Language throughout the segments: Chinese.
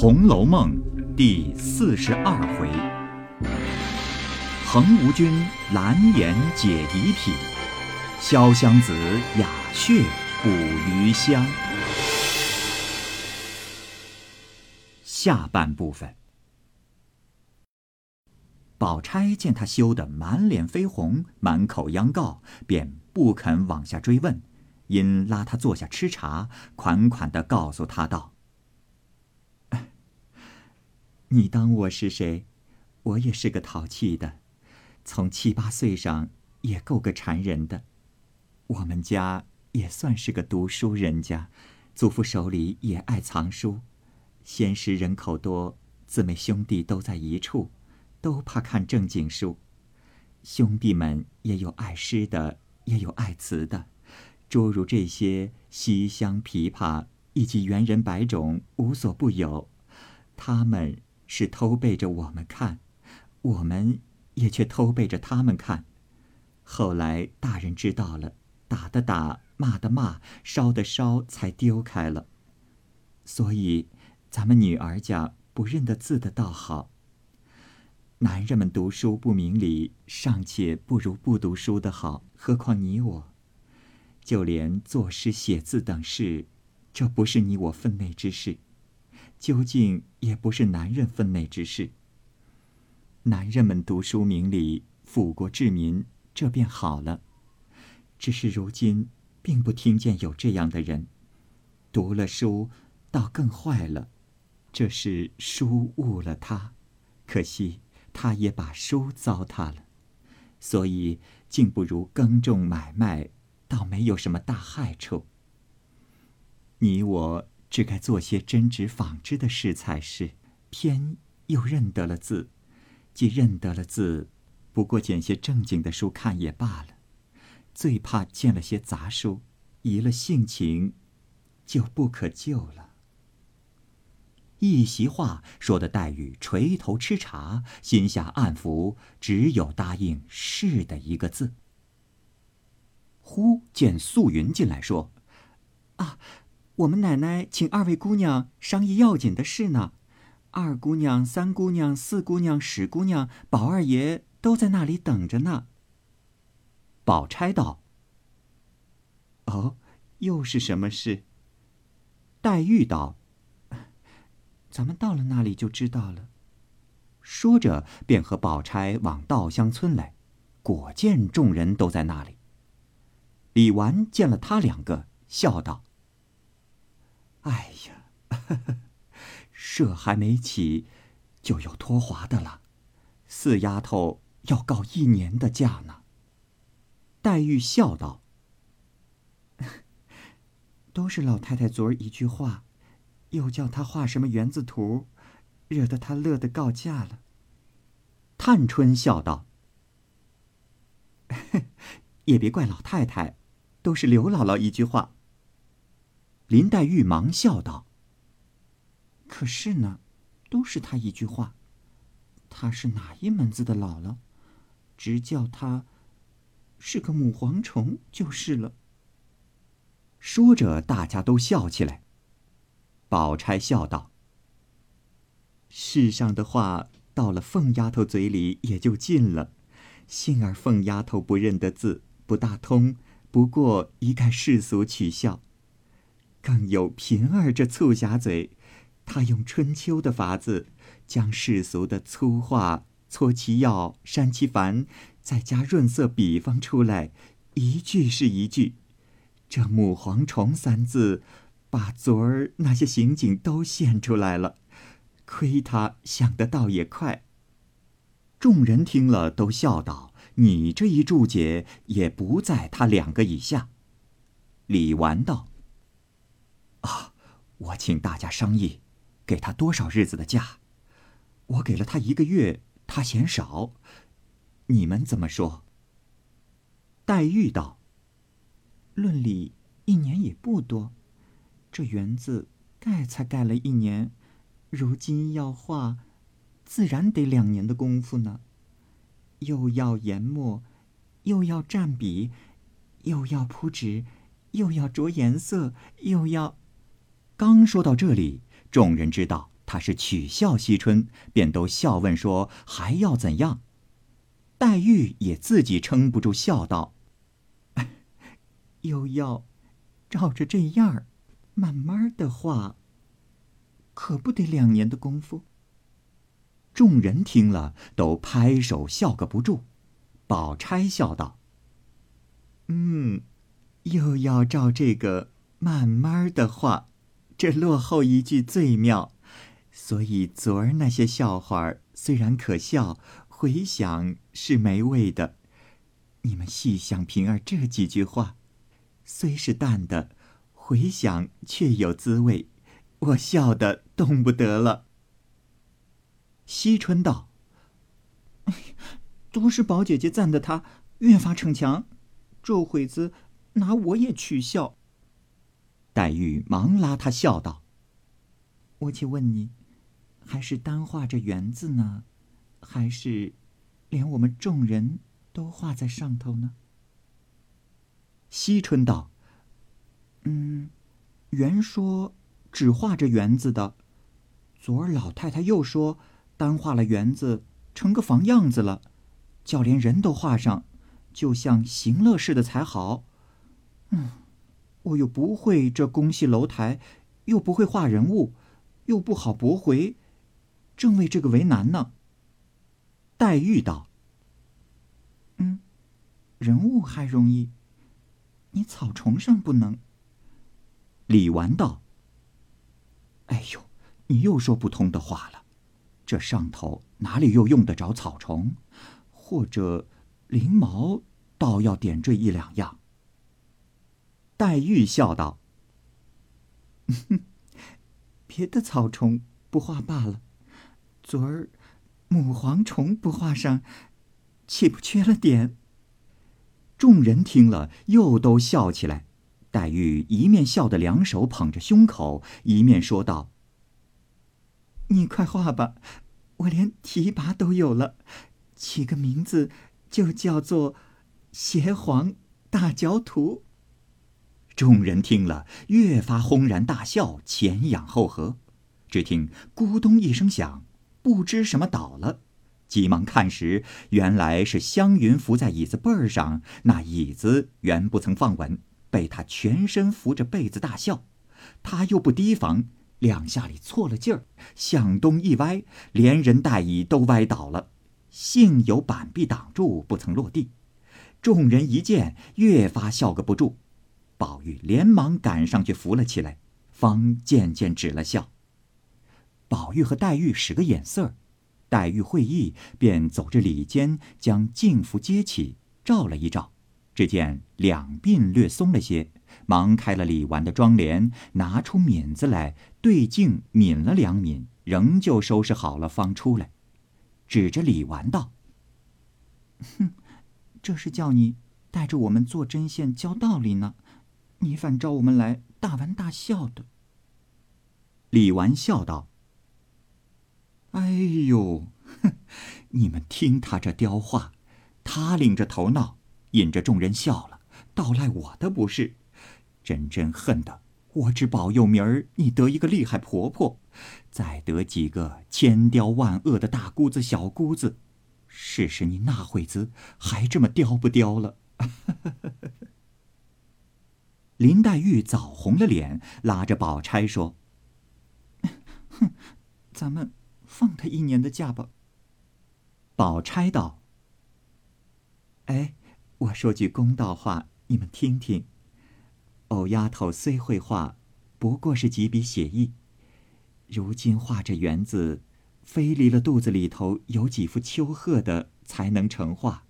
红楼梦》第四十二回：横无君蓝颜解疑体，潇湘子雅谑补余香。下半部分，宝钗见他羞得满脸绯红，满口央告，便不肯往下追问，因拉他坐下吃茶，款款的告诉他道。你当我是谁？我也是个淘气的，从七八岁上也够个缠人的。我们家也算是个读书人家，祖父手里也爱藏书。闲时人口多，姊妹兄弟都在一处，都怕看正经书。兄弟们也有爱诗的，也有爱词的，诸如这些西厢、琵琶以及猿人百种，无所不有。他们。是偷背着我们看，我们也却偷背着他们看。后来大人知道了，打的打，骂的骂，烧的烧，才丢开了。所以，咱们女儿家不认得字的倒好。男人们读书不明理，尚且不如不读书的好，何况你我？就连作诗写字等事，这不是你我分内之事。究竟也不是男人分内之事。男人们读书明理，富国治民，这便好了。只是如今，并不听见有这样的人。读了书，倒更坏了。这是书误了他，可惜他也把书糟蹋了。所以，竟不如耕种买卖，倒没有什么大害处。你我。只该做些针织纺织的事才是，偏又认得了字，既认得了字，不过捡些正经的书看也罢了。最怕见了些杂书，移了性情，就不可救了。一席话说的黛玉垂头吃茶，心下暗服，只有答应是的一个字。忽见素云进来说：“啊。”我们奶奶请二位姑娘商议要紧的事呢，二姑娘、三姑娘、四姑娘、史姑娘、宝二爷都在那里等着呢。宝钗道：“哦，又是什么事？”黛玉道：“咱们到了那里就知道了。”说着，便和宝钗往稻香村来，果见众人都在那里。李纨见了他两个，笑道。哎呀，社还没起，就有脱滑的了。四丫头要告一年的假呢。黛玉笑道：“ 都是老太太昨儿一句话，又叫她画什么园子图，惹得她乐得告假了。”探春笑道：“ 也别怪老太太，都是刘姥姥一句话。”林黛玉忙笑道：“可是呢，都是他一句话。他是哪一门子的姥姥？直叫他是个母蝗虫就是了。”说着，大家都笑起来。宝钗笑道：“世上的话到了凤丫头嘴里也就尽了。幸而凤丫头不认得字，不大通，不过一概世俗取笑。”更有平儿这醋匣嘴，他用春秋的法子，将世俗的粗话搓其要、删其繁，再加润色比方出来，一句是一句。这“母蝗虫”三字，把昨儿那些刑警都现出来了。亏他想得倒也快。众人听了，都笑道：“你这一注解，也不在他两个以下。”李纨道。啊，我请大家商议，给他多少日子的假？我给了他一个月，他嫌少，你们怎么说？黛玉道：“论理一年也不多，这园子盖才盖了一年，如今要画，自然得两年的功夫呢。又要研墨，又要蘸笔，又要铺纸，又要着颜色，又要……”刚说到这里，众人知道他是取笑惜春，便都笑问说：“还要怎样？”黛玉也自己撑不住，笑道：“ 又要照着这样儿，慢慢的画，可不得两年的功夫。”众人听了，都拍手笑个不住。宝钗笑道：“嗯，又要照这个慢慢的画，这落后一句最妙。”所以昨儿那些笑话虽然可笑，回想是没味的。你们细想平儿这几句话，虽是淡的，回想却有滋味。我笑得动不得了。惜春道：“都是宝姐姐赞的他越发逞强，这会子拿我也取笑。”黛玉忙拉他笑道：“我且问你。”还是单画着园子呢，还是连我们众人都画在上头呢？惜春道：“嗯，原说只画着园子的，昨儿老太太又说单画了园子，成个房样子了，叫连人都画上，就像行乐似的才好。嗯，我又不会这宫戏楼台，又不会画人物，又不好驳回。”正为这个为难呢。黛玉道：“嗯，人物还容易，你草虫上不能。”李纨道：“哎呦，你又说不通的话了。这上头哪里又用得着草虫？或者翎毛，倒要点缀一两样。”黛玉笑道：“ 别的草虫不画罢了。”昨儿母蝗虫不画上，岂不缺了点？众人听了，又都笑起来。黛玉一面笑得两手捧着胸口，一面说道：“你快画吧，我连提拔都有了，起个名字就叫做‘邪皇大脚图’。”众人听了，越发轰然大笑，前仰后合。只听咕咚一声响。不知什么倒了，急忙看时，原来是湘云伏在椅子背儿上，那椅子原不曾放稳，被他全身扶着被子大笑。他又不提防，两下里错了劲儿，向东一歪，连人带椅都歪倒了。幸有板壁挡住，不曾落地。众人一见，越发笑个不住。宝玉连忙赶上去扶了起来，方渐渐止了笑。宝玉和黛玉使个眼色，黛玉会意，便走着里间，将镜服接起，照了一照，只见两鬓略松了些，忙开了李纨的妆帘，拿出抿子来对镜抿了两抿，仍旧收拾好了，方出来，指着李纨道：“哼，这是叫你带着我们做针线教道理呢，你反招我们来大玩大笑的。”李纨笑道。哎呦，哼！你们听他这刁话，他领着头闹，引着众人笑了，倒赖我的不是。真真恨的我只保佑明儿你得一个厉害婆婆，再得几个千刁万恶的大姑子、小姑子，试试你那会子还这么刁不刁了？林黛玉早红了脸，拉着宝钗说：“哼，咱们。”放他一年的假吧。宝钗道：“哎，我说句公道话，你们听听。藕丫头虽会画，不过是几笔写意。如今画这园子，非离了肚子里头有几幅秋鹤的，才能成画。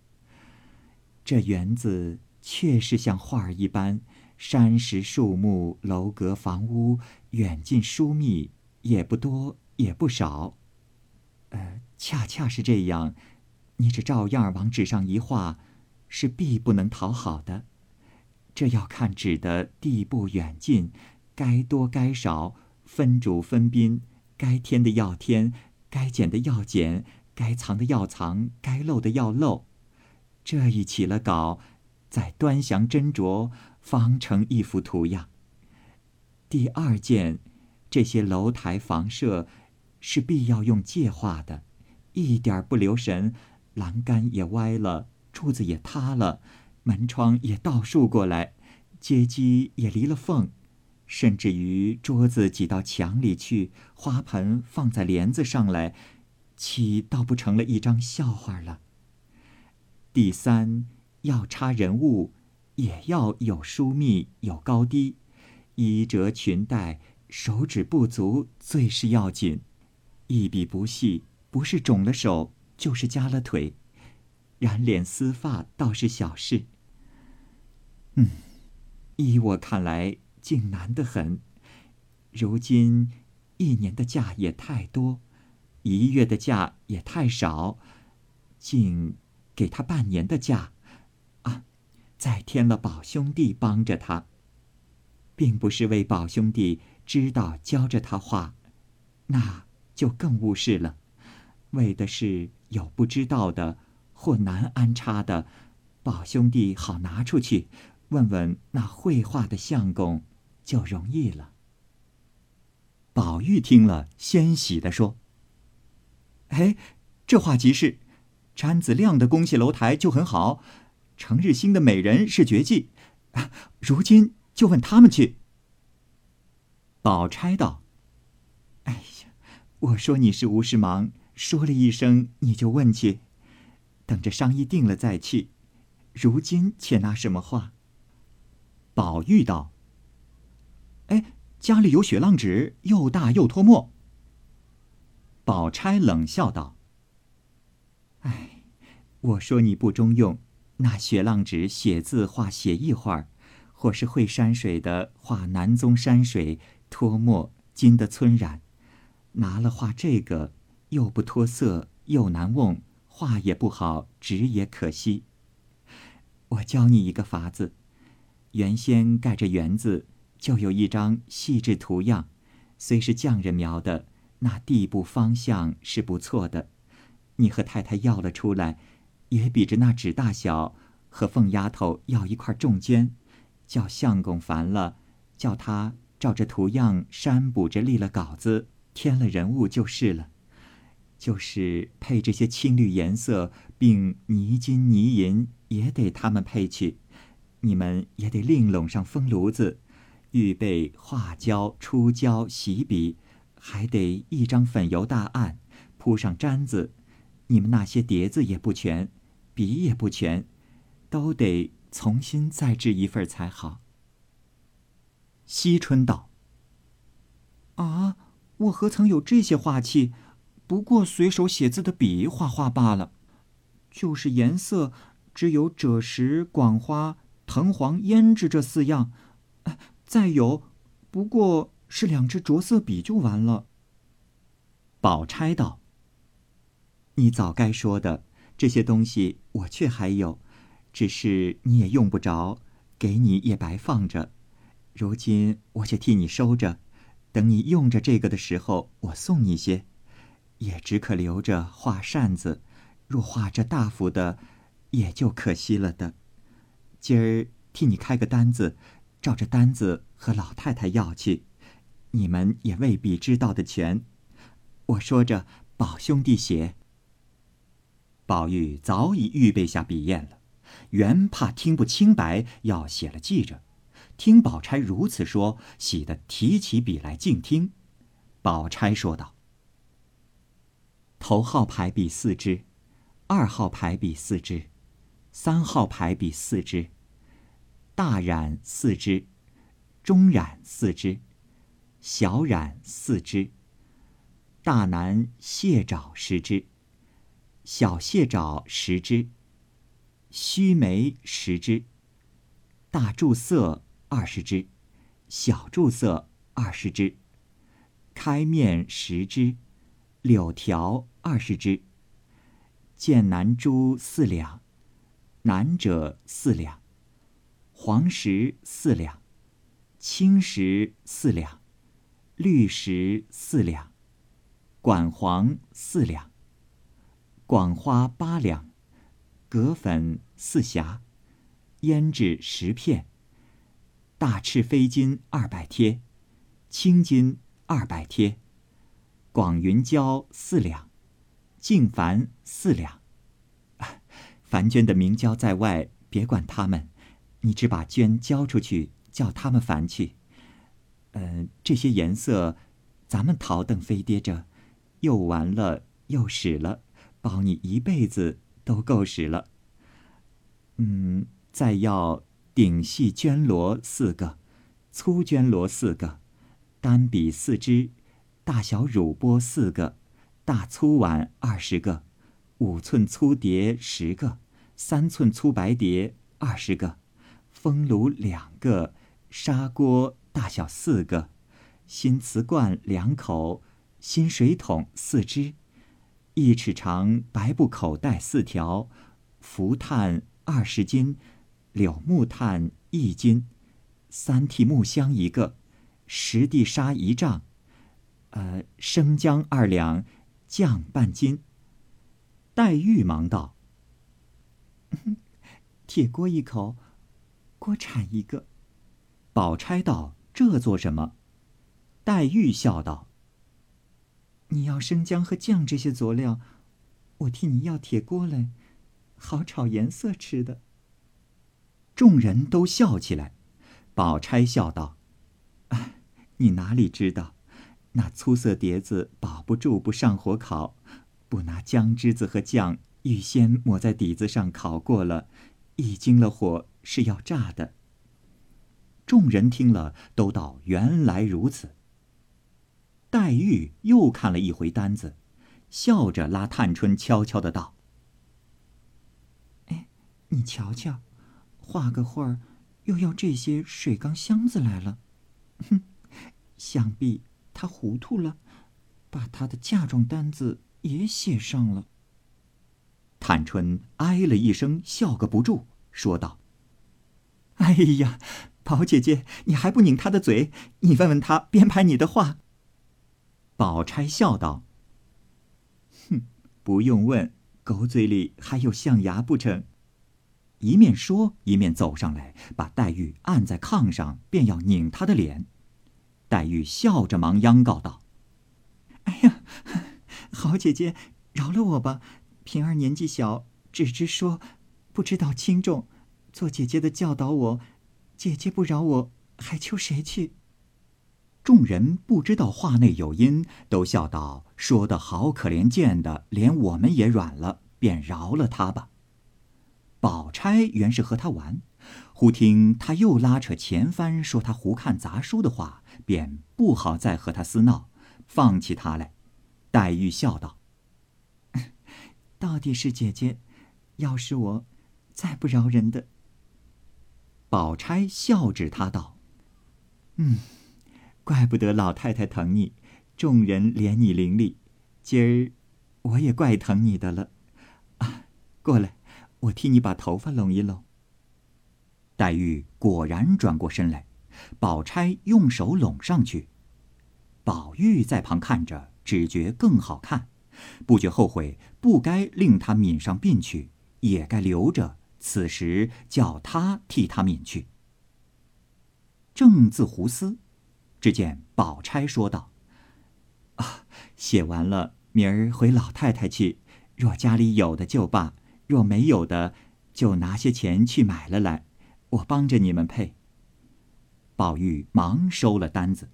这园子确实像画儿一般，山石树木、楼阁房屋，远近疏密，也不多也不少。”呃，恰恰是这样，你这照样往纸上一画，是必不能讨好的。这要看纸的地步远近，该多该少，分主分宾，该添的要添，该减的要减，该藏的要藏，该漏的要漏。这一起了稿，再端详斟酌，方成一幅图样。第二件，这些楼台房舍。是必要用借画的，一点不留神，栏杆也歪了，柱子也塌了，门窗也倒竖过来，阶基也离了缝，甚至于桌子挤到墙里去，花盆放在帘子上来，岂倒不成了一张笑话了？第三，要插人物，也要有疏密，有高低，衣折裙带，手指不足最是要紧。一笔不细，不是肿了手，就是夹了腿。染脸丝发倒是小事。嗯，依我看来，竟难得很。如今一年的假也太多，一月的假也太少，竟给他半年的假。再添了宝兄弟帮着他，并不是为宝兄弟知道教着他画，那。就更误事了，为的是有不知道的或难安插的，宝兄弟好拿出去问问那绘画的相公，就容易了。宝玉听了，欣喜的说：“哎，这话极是，詹子亮的宫戏楼台就很好，程日兴的美人是绝技，如今就问他们去。”宝钗道。哎呀我说你是无事忙，说了一声你就问去，等着商议定了再去。如今且拿什么话？宝玉道：“哎，家里有雪浪纸，又大又脱墨。”宝钗冷笑道：“哎，我说你不中用，那雪浪纸写字画写意画，或是会山水的画南宗山水，脱墨金的村染。”拿了画这个，又不脱色，又难瓮，画也不好，纸也可惜。我教你一个法子，原先盖着园子，就有一张细致图样，虽是匠人描的，那地步方向是不错的。你和太太要了出来，也比着那纸大小，和凤丫头要一块重绢，叫相公烦了，叫他照着图样删补着立了稿子。添了人物就是了，就是配这些青绿颜色，并泥金泥银也得他们配去，你们也得另拢上风炉子，预备画胶、出胶、洗笔，还得一张粉油大案，铺上毡子。你们那些碟子也不全，笔也不全，都得重新再制一份才好。惜春道：“啊。”我何曾有这些画器？不过随手写字的笔画画罢了。就是颜色，只有赭石、广花、藤黄、胭脂这四样。再有，不过是两支着色笔就完了。宝钗道：“你早该说的，这些东西我却还有，只是你也用不着，给你也白放着。如今我却替你收着。”等你用着这个的时候，我送你些，也只可留着画扇子。若画这大幅的，也就可惜了的。今儿替你开个单子，照着单子和老太太要去，你们也未必知道的全。我说着，宝兄弟写。宝玉早已预备下笔砚了，原怕听不清白，要写了记着。听宝钗如此说，喜得提起笔来静听。宝钗说道：“头号排比四支，二号排比四支，三号排比四支，大染四支，中染四支，小染四支，大南蟹爪十支，小蟹爪十只，须眉十只，大柱色。”二十只，小柱色二十只，开面十只，柳条二十只，剑南珠四两，南者四两，黄石四两，青石四两，绿石四两，管黄四两，广花八两，葛粉四匣，胭脂十片。大赤飞金二百贴，青金二百贴，广云胶四两，净矾四两。樊娟的明胶在外，别管他们，你只把绢交出去，叫他们烦去。嗯，这些颜色，咱们陶邓飞跌着，又完了又使了，保你一辈子都够使了。嗯，再要顶细绢罗四个，粗绢罗四个，单笔四支。大小乳钵四个，大粗碗二十个，五寸粗碟十个，三寸粗白碟二十个，风炉两个，砂锅大小四个，新瓷罐两口，新水桶四只，一尺长白布口袋四条，浮炭二十斤，柳木炭一斤，三屉木箱一个，十地沙一丈。呃，生姜二两，酱半斤。黛玉忙道：“铁锅一口，锅铲一个。”宝钗道：“这做什么？”黛玉笑道：“你要生姜和酱这些佐料，我替你要铁锅来，好炒颜色吃的。”众人都笑起来。宝钗笑道：“你哪里知道？”那粗色碟子保不住，不上火烤，不拿姜汁子和酱预先抹在底子上烤过了，一经了火是要炸的。众人听了，都道原来如此。黛玉又看了一回单子，笑着拉探春悄悄的道：“哎，你瞧瞧，画个画儿，又要这些水缸箱子来了，哼，想必……”他糊涂了，把他的嫁妆单子也写上了。探春哎了一声，笑个不住，说道：“哎呀，宝姐姐，你还不拧他的嘴？你问问他编排你的话。”宝钗笑道：“哼，不用问，狗嘴里还有象牙不成？”一面说，一面走上来，把黛玉按在炕上，便要拧她的脸。黛玉笑着忙央告道：“哎呀，好姐姐，饶了我吧！平儿年纪小，只知说，不知道轻重。做姐姐的教导我，姐姐不饶我，还求谁去？”众人不知道话内有因，都笑道：“说的好可怜见的，连我们也软了，便饶了他吧。”宝钗原是和他玩，忽听他又拉扯前番说他胡看杂书的话。便不好再和他厮闹，放弃他来。黛玉笑道：“ 到底是姐姐，要是我，再不饶人的。”宝钗笑指他道：“嗯，怪不得老太太疼你，众人怜你伶俐，今儿我也怪疼你的了。啊，过来，我替你把头发拢一拢。”黛玉果然转过身来。宝钗用手拢上去，宝玉在旁看着，只觉更好看，不觉后悔，不该令她抿上鬓去，也该留着。此时叫他替他抿去。正自胡思，只见宝钗说道：“啊，写完了，明儿回老太太去。若家里有的就罢，若没有的，就拿些钱去买了来，我帮着你们配。”宝玉忙收了单子，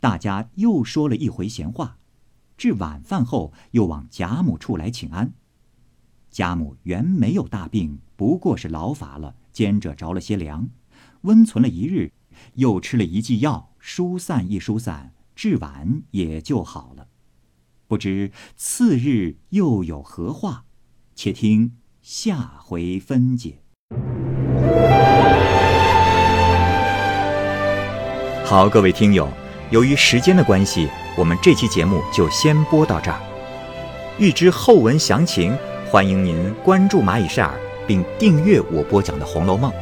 大家又说了一回闲话，至晚饭后又往贾母处来请安。贾母原没有大病，不过是劳乏了，兼着着了些凉，温存了一日，又吃了一剂药，疏散一疏散，治晚也就好了。不知次日又有何话，且听下回分解。好，各位听友，由于时间的关系，我们这期节目就先播到这儿。欲知后文详情，欢迎您关注蚂蚁晒尔，并订阅我播讲的《红楼梦》。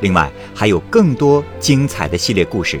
另外，还有更多精彩的系列故事